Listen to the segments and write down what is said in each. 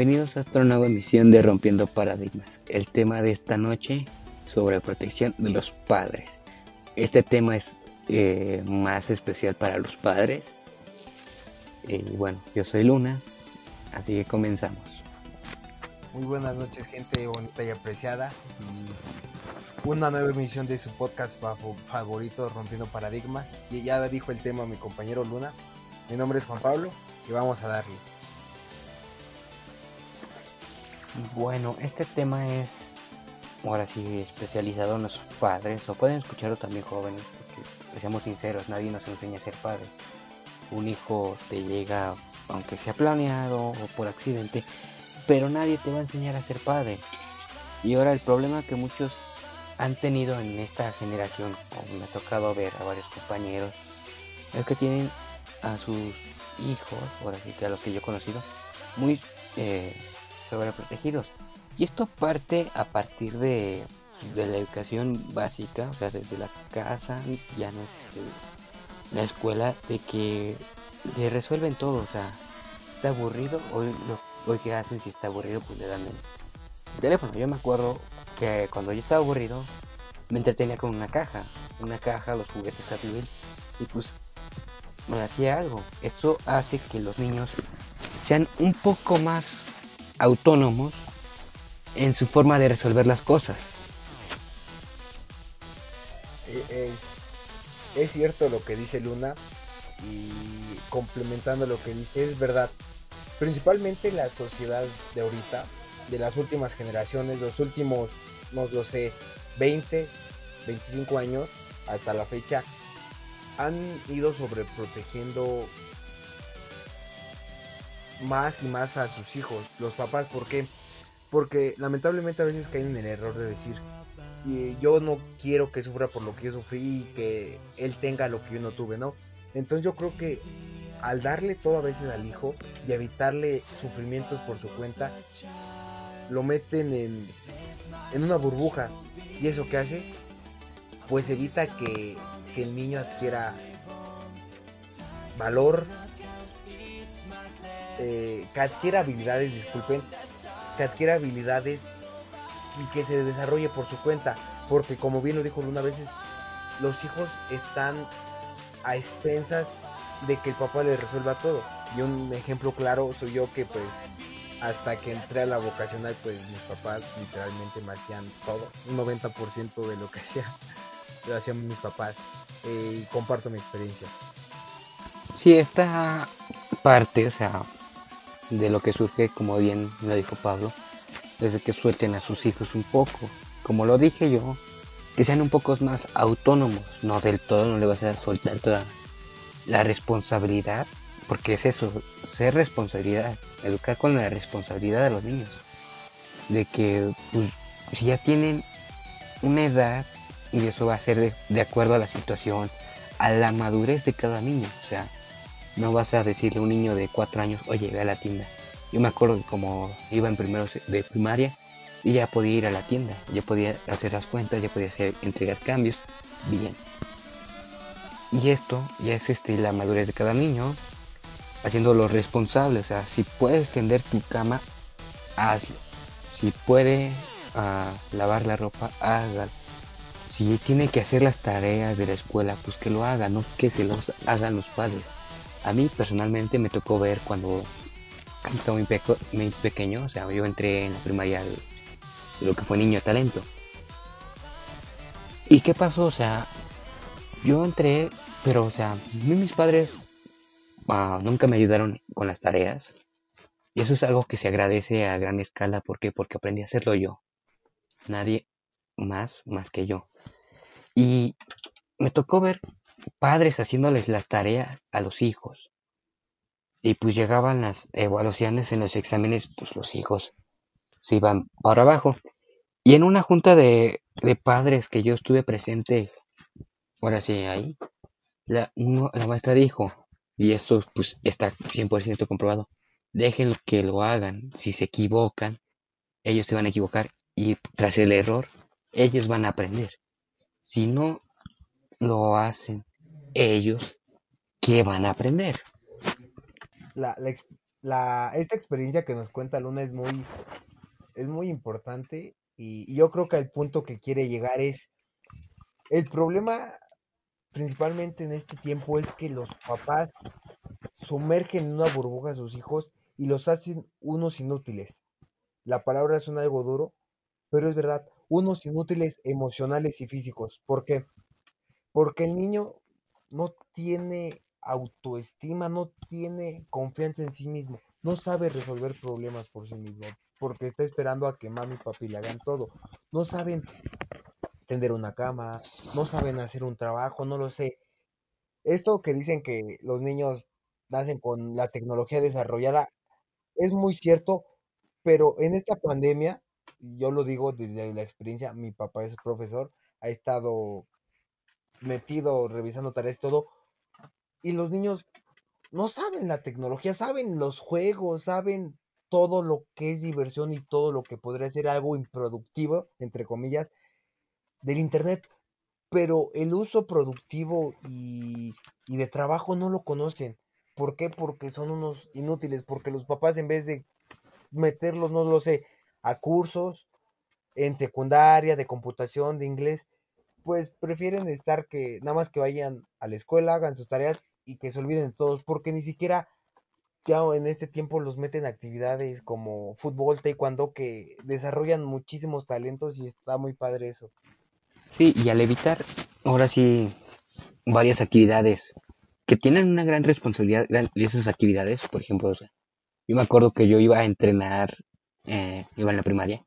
Bienvenidos a esta nueva emisión de Rompiendo Paradigmas. El tema de esta noche sobre protección de los padres. Este tema es eh, más especial para los padres. Y bueno, yo soy Luna, así que comenzamos. Muy buenas noches, gente bonita y apreciada. una nueva emisión de su podcast favorito, Rompiendo Paradigmas. Y ya dijo el tema mi compañero Luna. Mi nombre es Juan Pablo y vamos a darle. Bueno, este tema es ahora sí especializado en los padres, o pueden escucharlo también jóvenes, porque seamos sinceros, nadie nos enseña a ser padre. Un hijo te llega, aunque sea planeado o por accidente, pero nadie te va a enseñar a ser padre. Y ahora el problema que muchos han tenido en esta generación, o me ha tocado ver a varios compañeros, es que tienen a sus hijos, ahora sí que a los que yo he conocido, muy eh, sobreprotegidos. Y esto parte a partir de, de, la educación básica, o sea, desde la casa, ya no es este, la escuela, de que le resuelven todo, o sea, está aburrido, hoy lo, hoy que hacen si está aburrido, pues le dan el, teléfono. Yo me acuerdo que cuando yo estaba aburrido, me entretenía con una caja, una caja, los juguetes Happy Wheels, y pues me hacía algo. Eso hace que los niños sean un poco más autónomos en su forma de resolver las cosas. Eh, eh, es cierto lo que dice Luna y complementando lo que dice, es verdad. Principalmente la sociedad de ahorita, de las últimas generaciones, los últimos, no lo sé, 20, 25 años hasta la fecha, han ido sobreprotegiendo más y más a sus hijos, los papás, ¿por qué? Porque lamentablemente a veces caen en el error de decir, y yo no quiero que sufra por lo que yo sufrí y que él tenga lo que yo no tuve, ¿no? Entonces yo creo que al darle todo a veces al hijo y evitarle sufrimientos por su cuenta, lo meten en, en una burbuja. ¿Y eso qué hace? Pues evita que, que el niño adquiera valor, eh, habilidades, disculpen, que adquiera habilidades y que se desarrolle por su cuenta. Porque como bien lo dijo una veces, los hijos están a expensas de que el papá le resuelva todo. Y un ejemplo claro soy yo que pues hasta que entré a la vocacional pues mis papás literalmente me hacían todo. Un 90% de lo que hacía lo hacían mis papás. Eh, y comparto mi experiencia. Sí, esta parte, o sea, de lo que surge, como bien lo dijo Pablo, desde que suelten a sus hijos un poco. Como lo dije yo, que sean un poco más autónomos, no del todo, no le vas a soltar toda la responsabilidad, porque es eso, ser responsabilidad, educar con la responsabilidad de los niños. De que, pues, si ya tienen una edad, y eso va a ser de, de acuerdo a la situación, a la madurez de cada niño, o sea, no vas a decirle a un niño de cuatro años, oye, ve a la tienda. Yo me acuerdo que como iba en primero de primaria, y ya podía ir a la tienda, ya podía hacer las cuentas, ya podía hacer, entregar cambios, bien. Y esto ya es este, la madurez de cada niño, haciéndolo responsable. O sea, si puedes tender tu cama, hazlo. Si puede ah, lavar la ropa, hágalo. Si tiene que hacer las tareas de la escuela, pues que lo haga, no que se los hagan los padres. A mí personalmente me tocó ver cuando estaba muy, pequeño, o sea, yo entré en la primaria de, lo que fue niño talento. ¿Y qué pasó? O sea, yo entré, pero, o sea, mis padres ah, nunca me ayudaron con las tareas. Y eso es algo que se agradece a gran escala. ¿Por qué? Porque aprendí a hacerlo yo. Nadie más, más que yo. Y me tocó ver padres haciéndoles las tareas a los hijos. Y pues llegaban las evaluaciones en los exámenes, pues los hijos se iban para abajo. Y en una junta de, padres que yo estuve presente, ahora sí, ahí, la, la maestra dijo, y esto pues está 100% comprobado, dejen que lo hagan, si se equivocan, ellos se van a equivocar y tras el error, ellos van a aprender. Si no lo hacen ellos, ¿qué van a aprender? La, la, esta experiencia que nos cuenta Luna es muy, es muy importante y, yo creo que el punto que quiere llegar es, el problema principalmente en este tiempo es que los papás sumergen en una burbuja a sus hijos y los hacen unos inútiles. La palabra es un algo duro, pero es verdad, unos inútiles emocionales y físicos. ¿Por qué? Porque el niño no tiene autoestima, no tiene confianza en sí mismo, no sabe resolver problemas por sí mismo, porque está esperando a que mami y papi le hagan todo. No saben tender una cama, no saben hacer un trabajo, no lo sé. Esto que dicen que los niños nacen con la tecnología desarrollada es muy cierto, pero en esta pandemia, yo lo digo desde la experiencia, mi papá es profesor, ha estado metido revisando tareas y todo, y los niños no saben la tecnología, saben los juegos, saben todo lo que es diversión y todo lo que podría ser algo improductivo, entre comillas, del Internet, pero el uso productivo y, y de trabajo no lo conocen. ¿Por qué? Porque son unos inútiles, porque los papás en vez de meterlos, no lo sé, a cursos en secundaria, de computación, de inglés, pues prefieren estar que nada más que vayan a la escuela, hagan sus tareas y que se olviden todos, porque ni siquiera ya en este tiempo los meten actividades como fútbol, taekwondo, que desarrollan muchísimos talentos y está muy padre eso. Sí, y al evitar, ahora sí, varias actividades que tienen una gran responsabilidad, de esas actividades, por ejemplo, yo me acuerdo que yo iba a entrenar, eh, iba en la primaria,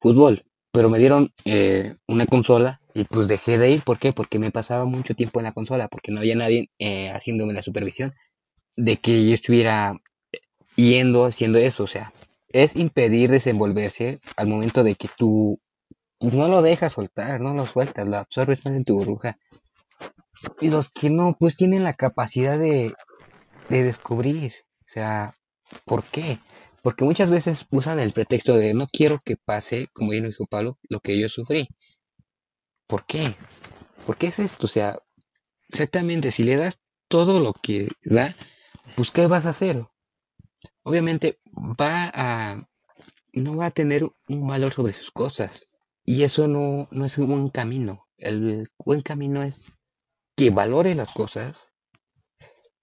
fútbol, pero me dieron eh, una consola y pues dejé de ir. ¿Por qué? Porque me pasaba mucho tiempo en la consola, porque no había nadie eh, haciéndome la supervisión de que yo estuviera yendo haciendo eso. O sea, es impedir desenvolverse al momento de que tú no lo dejas soltar, no lo sueltas, lo absorbes más en tu burbuja. Y los que no, pues tienen la capacidad de, de descubrir. O sea, ¿por qué? Porque muchas veces usan el pretexto de no quiero que pase, como bien dijo Pablo, lo que yo sufrí. ¿Por qué? ¿Por qué es esto? O sea, exactamente, si le das todo lo que da, pues ¿qué vas a hacer? Obviamente va a, no va a tener un valor sobre sus cosas. Y eso no, no es un buen camino. El buen camino es que valore las cosas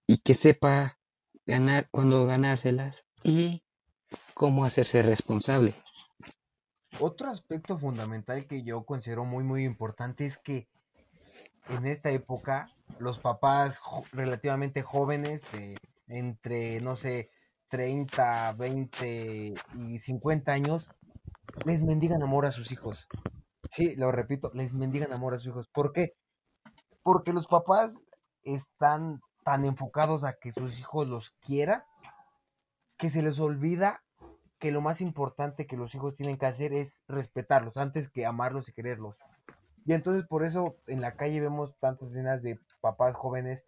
y que sepa ganar cuando ganárselas y cómo hacerse responsable. Otro aspecto fundamental que yo considero muy muy importante es que en esta época los papás relativamente jóvenes de entre no sé 30, 20 y 50 años les mendigan amor a sus hijos. Sí, lo repito, les mendigan amor a sus hijos. ¿Por qué? Porque los papás están tan enfocados a que sus hijos los quieran que se les olvida que lo más importante que los hijos tienen que hacer es respetarlos antes que amarlos y quererlos. Y entonces por eso en la calle vemos tantas escenas de papás jóvenes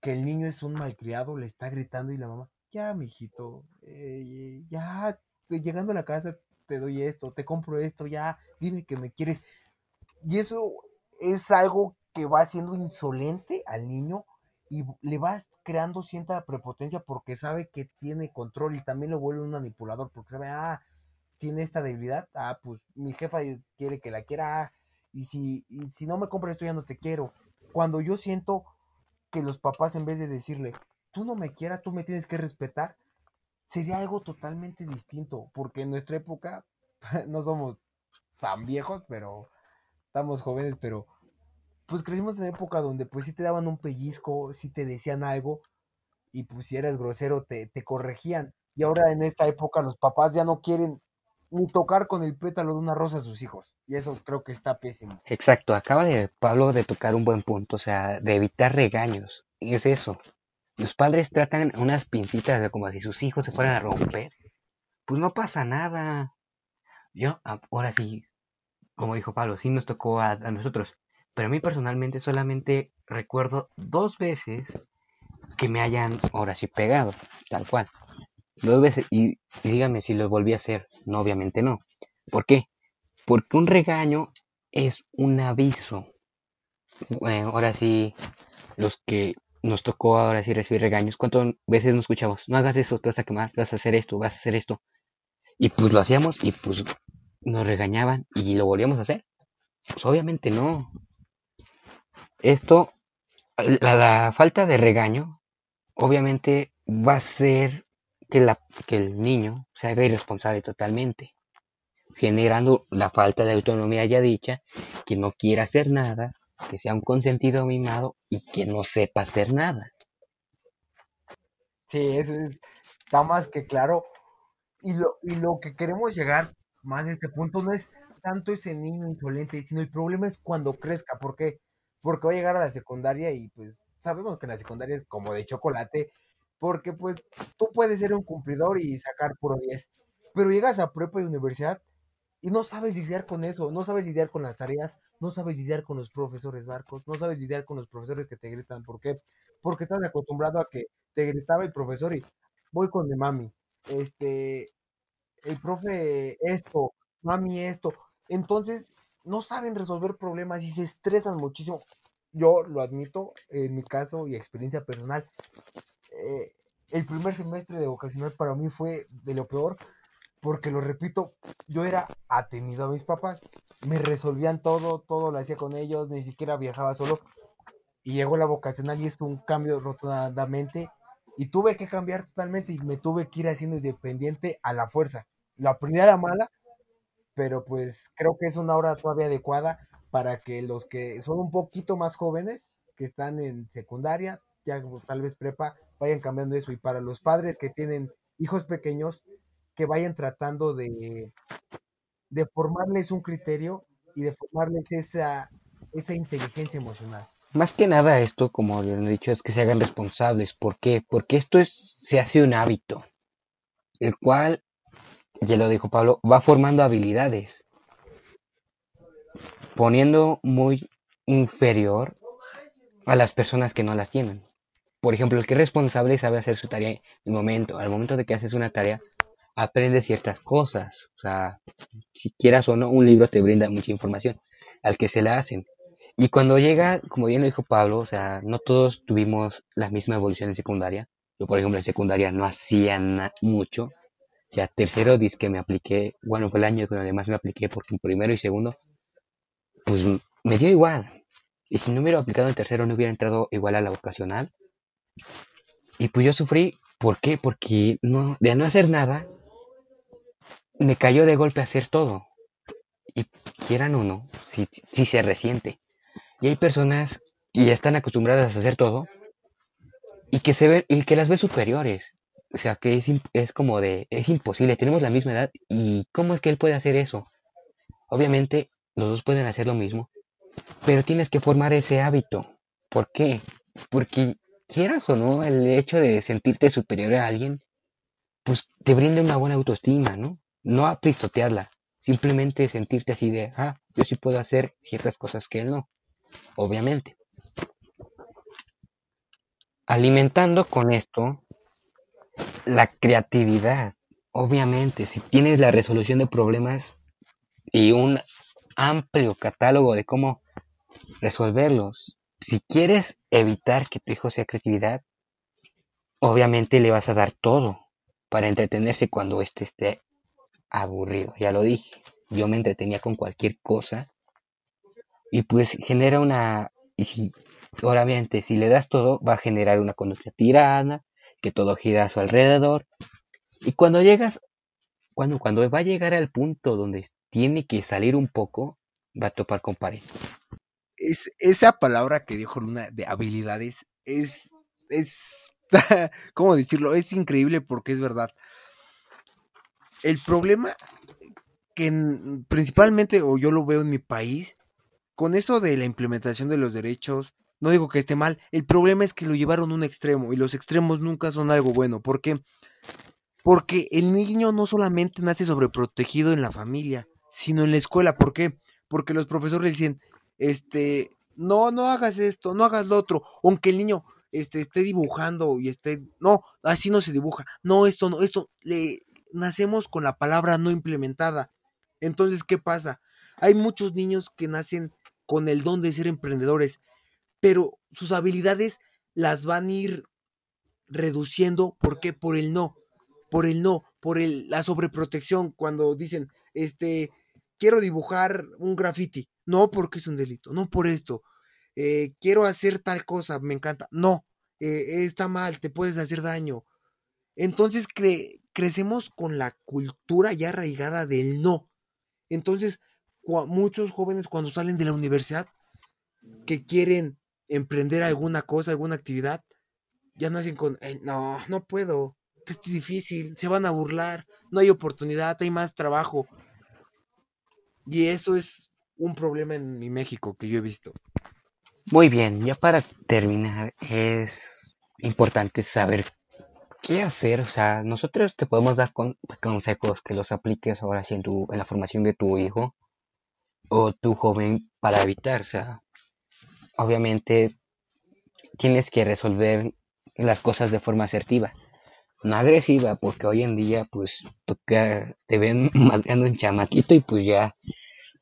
que el niño es un malcriado, le está gritando y la mamá, ya, mijito, eh, ya, llegando a la casa te doy esto, te compro esto, ya, dime que me quieres. Y eso es algo que va haciendo insolente al niño y le va creando cierta prepotencia porque sabe que tiene control y también lo vuelve un manipulador porque sabe, ah, tiene esta debilidad, ah, pues mi jefa quiere que la quiera, ah, y si, y si no me compras esto ya no te quiero. Cuando yo siento que los papás en vez de decirle, tú no me quieras, tú me tienes que respetar, sería algo totalmente distinto, porque en nuestra época no somos tan viejos, pero estamos jóvenes, pero pues crecimos en una época donde pues si te daban un pellizco, si te decían algo y pues si eras grosero te, te corregían. Y ahora en esta época los papás ya no quieren ni tocar con el pétalo de una rosa a sus hijos. Y eso creo que está pésimo. Exacto, acaba de Pablo de tocar un buen punto, o sea, de evitar regaños. Y es eso. Los padres tratan unas pincitas de como si sus hijos se fueran a romper. Pues no pasa nada. Yo, ahora sí, como dijo Pablo, sí nos tocó a nosotros. Pero a mí personalmente solamente recuerdo dos veces que me hayan ahora sí pegado, tal cual. Dos veces, y, dígame si lo volví a hacer. No, obviamente no. ¿Por qué? Porque un regaño es un aviso. Bueno, ahora sí, los que nos tocó ahora sí recibir regaños. ¿Cuántas veces nos escuchamos? No hagas eso, te vas a quemar, vas a hacer esto, vas a hacer esto. Y pues lo hacíamos y pues nos regañaban y lo volvíamos a hacer. Pues obviamente no. Esto, la, falta de regaño, obviamente va a ser que, la, que el niño se haga irresponsable totalmente, generando la falta de autonomía ya dicha, que no quiera hacer nada, que sea un consentido mimado y que no sepa hacer nada. Sí, eso está más que claro. Y lo, y lo que queremos llegar más a este punto no es tanto ese niño insolente, sino el problema es cuando crezca. ¿Por qué? Porque va a llegar a la secundaria y pues sabemos que en la secundaria es como de chocolate, porque pues tú puedes ser un cumplidor y sacar puro 10, pero llegas a prepa y universidad y no sabes lidiar con eso, no sabes lidiar con las tareas, no sabes lidiar con los profesores barcos, no sabes lidiar con los profesores que te gritan. ¿Por qué? Porque estás acostumbrado a que te gritaba el profesor y voy con mi mami. Este, el profe esto, mami esto. Entonces, no saben resolver problemas y se estresan muchísimo. Yo lo admito en mi caso y experiencia personal. Eh, el primer semestre de vocacional para mí fue de lo peor porque lo repito, yo era atenido a mis papás, me resolvían todo, todo lo hacía con ellos, ni siquiera viajaba solo. Y llegó la vocacional y es un cambio rotundamente. Y tuve que cambiar totalmente y me tuve que ir haciendo independiente a la fuerza. La primera era mala, pero pues creo que es una hora todavía adecuada para que los que son un poquito más jóvenes, que están en secundaria, ya tal vez prepa, vayan cambiando eso. Y para los padres que tienen hijos pequeños, que vayan tratando de, de formarles un criterio y de formarles esa, esa inteligencia emocional. Más que nada esto, como les he dicho, es que se hagan responsables. ¿Por qué? Porque esto es, se hace un hábito, el cual, ya lo dijo Pablo, va formando habilidades, poniendo muy inferior a las personas que no las tienen. Por ejemplo, el que es responsable sabe hacer su tarea en el momento. Al momento de que haces una tarea, aprendes ciertas cosas. O sea, si quieras o no, un libro te brinda mucha información al que se la hacen. Y cuando llega, como bien lo dijo Pablo, o sea, no todos tuvimos la misma evolución en secundaria. Yo, por ejemplo, en secundaria no hacía mucho. O sea, tercero dice que me apliqué, bueno, fue el año donde más me apliqué porque en primero y segundo, pues me dio igual. Y si no hubiera aplicado en tercero, no hubiera entrado igual a la vocacional. Y pues yo sufrí, ¿por qué? Porque no, de no hacer nada, me cayó de golpe hacer todo. Y quieran o no, si, si se resiente. Y hay personas que ya están acostumbradas a hacer todo y que se ven, y que las ve superiores. O sea, que es, es como de, es imposible, tenemos la misma edad y ¿cómo es que él puede hacer eso? Obviamente, los dos pueden hacer lo mismo, pero tienes que formar ese hábito. ¿Por qué? Porque quieras o no, el hecho de sentirte superior a alguien, pues te brinda una buena autoestima, ¿no? no a pisotearla, simplemente sentirte así de, ah, yo sí puedo hacer ciertas cosas que él no, obviamente. Alimentando con esto la creatividad, obviamente, si tienes la resolución de problemas y un amplio catálogo de cómo resolverlos, si quieres evitar que tu hijo sea creatividad, obviamente le vas a dar todo para entretenerse cuando éste esté aburrido, ya lo dije. Yo me entretenía con cualquier cosa y pues genera una, y si, obviamente, si le das todo, va a generar una conducta tirana, que todo gira a su alrededor. Y cuando llegas, cuando, cuando va a llegar al punto donde tiene que salir un poco, va a topar con pared. Es, esa palabra que dijo Luna de habilidades es, es, ¿cómo decirlo? Es increíble porque es verdad el problema que principalmente, o yo lo veo en mi país, con eso de la implementación de los derechos, no digo que esté mal, el problema es que lo llevaron a un extremo y los extremos nunca son algo bueno. ¿Por qué? Porque el niño no solamente nace sobreprotegido en la familia, sino en la escuela. ¿Por qué? Porque los profesores dicen, este, no, no hagas esto, no hagas lo otro, aunque el niño este, esté dibujando y esté, no, así no se dibuja, no, esto no, esto, le, nacemos con la palabra no implementada. Entonces, ¿qué pasa? Hay muchos niños que nacen con el don de ser emprendedores, pero sus habilidades las van a ir reduciendo. ¿Por qué? Por el no. Por el no. Por el, la sobreprotección. Cuando dicen, este, quiero dibujar un graffiti. No porque es un delito. No por esto. Eh, quiero hacer tal cosa. Me encanta. No. Eh, está mal. Te puedes hacer daño. Entonces crecemos con la cultura ya arraigada del no. Entonces, muchos jóvenes cuando salen de la universidad que quieren emprender alguna cosa, alguna actividad, ya nacen con, no, no puedo, es difícil, se van a burlar, no hay oportunidad, hay más trabajo. Y eso es un problema en mi México que yo he visto. Muy bien, ya para terminar, es importante saber qué hacer. O sea, nosotros te podemos dar consejos que los apliques ahora sí en, tu, en la formación de tu hijo o tu joven para evitar. O sea, obviamente tienes que resolver las cosas de forma asertiva, no agresiva, porque hoy en día pues te ven matando un chamaquito y pues ya,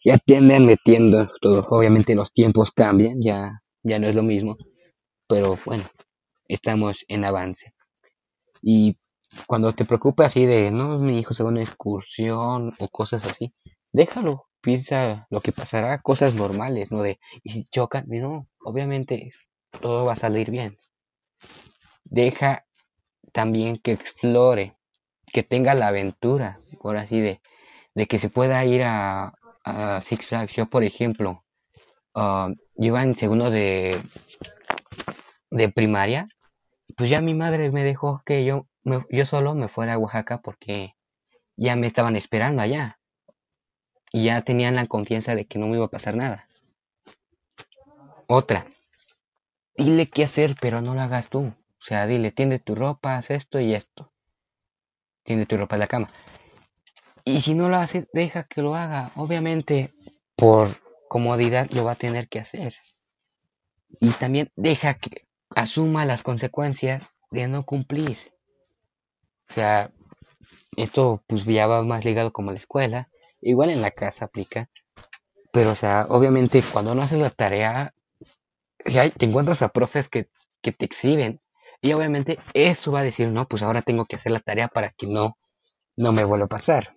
ya te andan metiendo todo. Obviamente los tiempos cambian, ya, ya no es lo mismo, pero bueno, estamos en avance. Y cuando te preocupa así de, no, mi hijo se va a una excursión o cosas así, déjalo, piensa lo que pasará, cosas normales, ¿no? De, y si chocan, no, obviamente todo va a salir bien. Deja también que explore, que tenga la aventura, por así de, de que se pueda ir a, a Six Flags. Yo, por ejemplo, uh, en segundo de, de primaria, pues ya mi madre me dejó que yo, yo solo me fuera a Oaxaca porque ya me estaban esperando allá y ya tenían la confianza de que no me iba a pasar nada. Otra, dile qué hacer, pero no lo hagas tú. O sea, dile, tiende tu ropa, haz esto y esto. Tiende tu ropa en la cama. Y si no lo haces, deja que lo haga. Obviamente, por comodidad lo va a tener que hacer. Y también deja que asuma las consecuencias de no cumplir. O sea, esto pues ya va más ligado como la escuela. Igual en la casa aplica. Pero, o sea, obviamente cuando no haces la tarea, te encuentras a profes que, que te exhiben. Y obviamente eso va a decir, no, pues ahora tengo que hacer la tarea para que no, no me vuelva a pasar.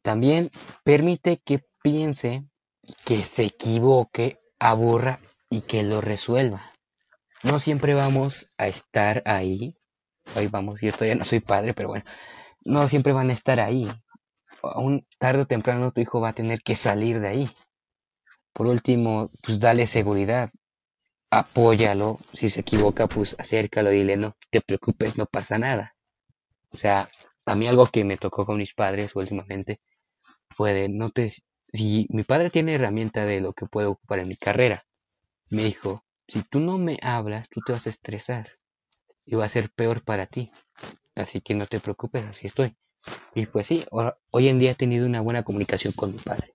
También permite que piense, que se equivoque, aburra y que lo resuelva. No siempre vamos a estar ahí. Hoy vamos, yo todavía no soy padre, pero bueno, no siempre van a estar ahí un tarde o temprano tu hijo va a tener que salir de ahí. Por último, pues dale seguridad, apóyalo, si se equivoca, pues acércalo, dile, no te preocupes, no pasa nada. O sea, a mí algo que me tocó con mis padres últimamente fue de, no te, si mi padre tiene herramienta de lo que puede ocupar en mi carrera, me dijo, si tú no me hablas, tú te vas a estresar y va a ser peor para ti. Así que no te preocupes, así estoy. Y pues sí, hoy en día he tenido una buena comunicación con mi padre.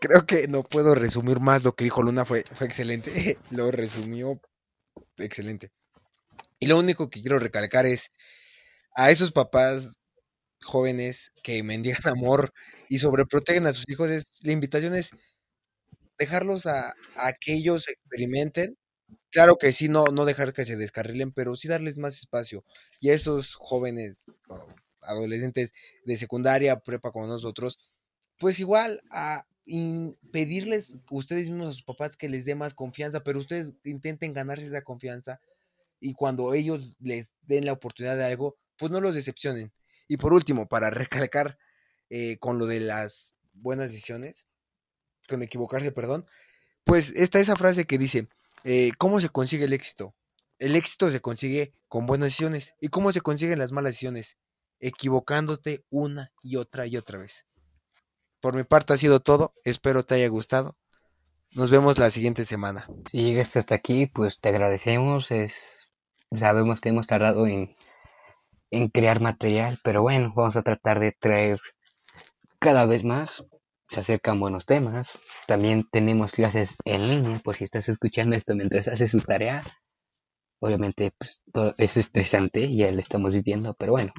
Creo que no puedo resumir más lo que dijo Luna, fue, fue excelente, lo resumió excelente. Y lo único que quiero recalcar es a esos papás jóvenes que mendigan amor y sobreprotegen a sus hijos, es, la invitación es dejarlos a, a que ellos experimenten Claro que sí, no, no dejar que se descarrilen, pero sí darles más espacio. Y a esos jóvenes, adolescentes de secundaria, prepa como nosotros, pues igual a pedirles ustedes mismos a sus papás que les dé más confianza, pero ustedes intenten ganarse esa confianza y cuando ellos les den la oportunidad de algo, pues no los decepcionen. Y por último, para recalcar eh, con lo de las buenas decisiones, con equivocarse, perdón, pues está esa frase que dice, eh, ¿cómo se consigue el éxito? El éxito se consigue con buenas decisiones. ¿Y cómo se consiguen las malas decisiones? Equivocándote una y otra y otra vez. Por mi parte ha sido todo. Espero te haya gustado. Nos vemos la siguiente semana. Si llegaste hasta aquí, pues te agradecemos. Es, sabemos que hemos tardado en, en crear material, pero bueno, vamos a tratar de traer cada vez más se acercan buenos temas. También tenemos clases en línea, por si estás escuchando esto mientras haces su tarea. Obviamente, pues, todo es estresante, ya lo estamos viviendo, pero bueno,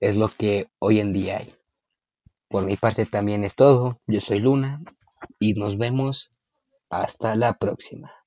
es lo que hoy en día hay. Por mi parte también es todo. Yo soy Luna y nos vemos hasta la próxima.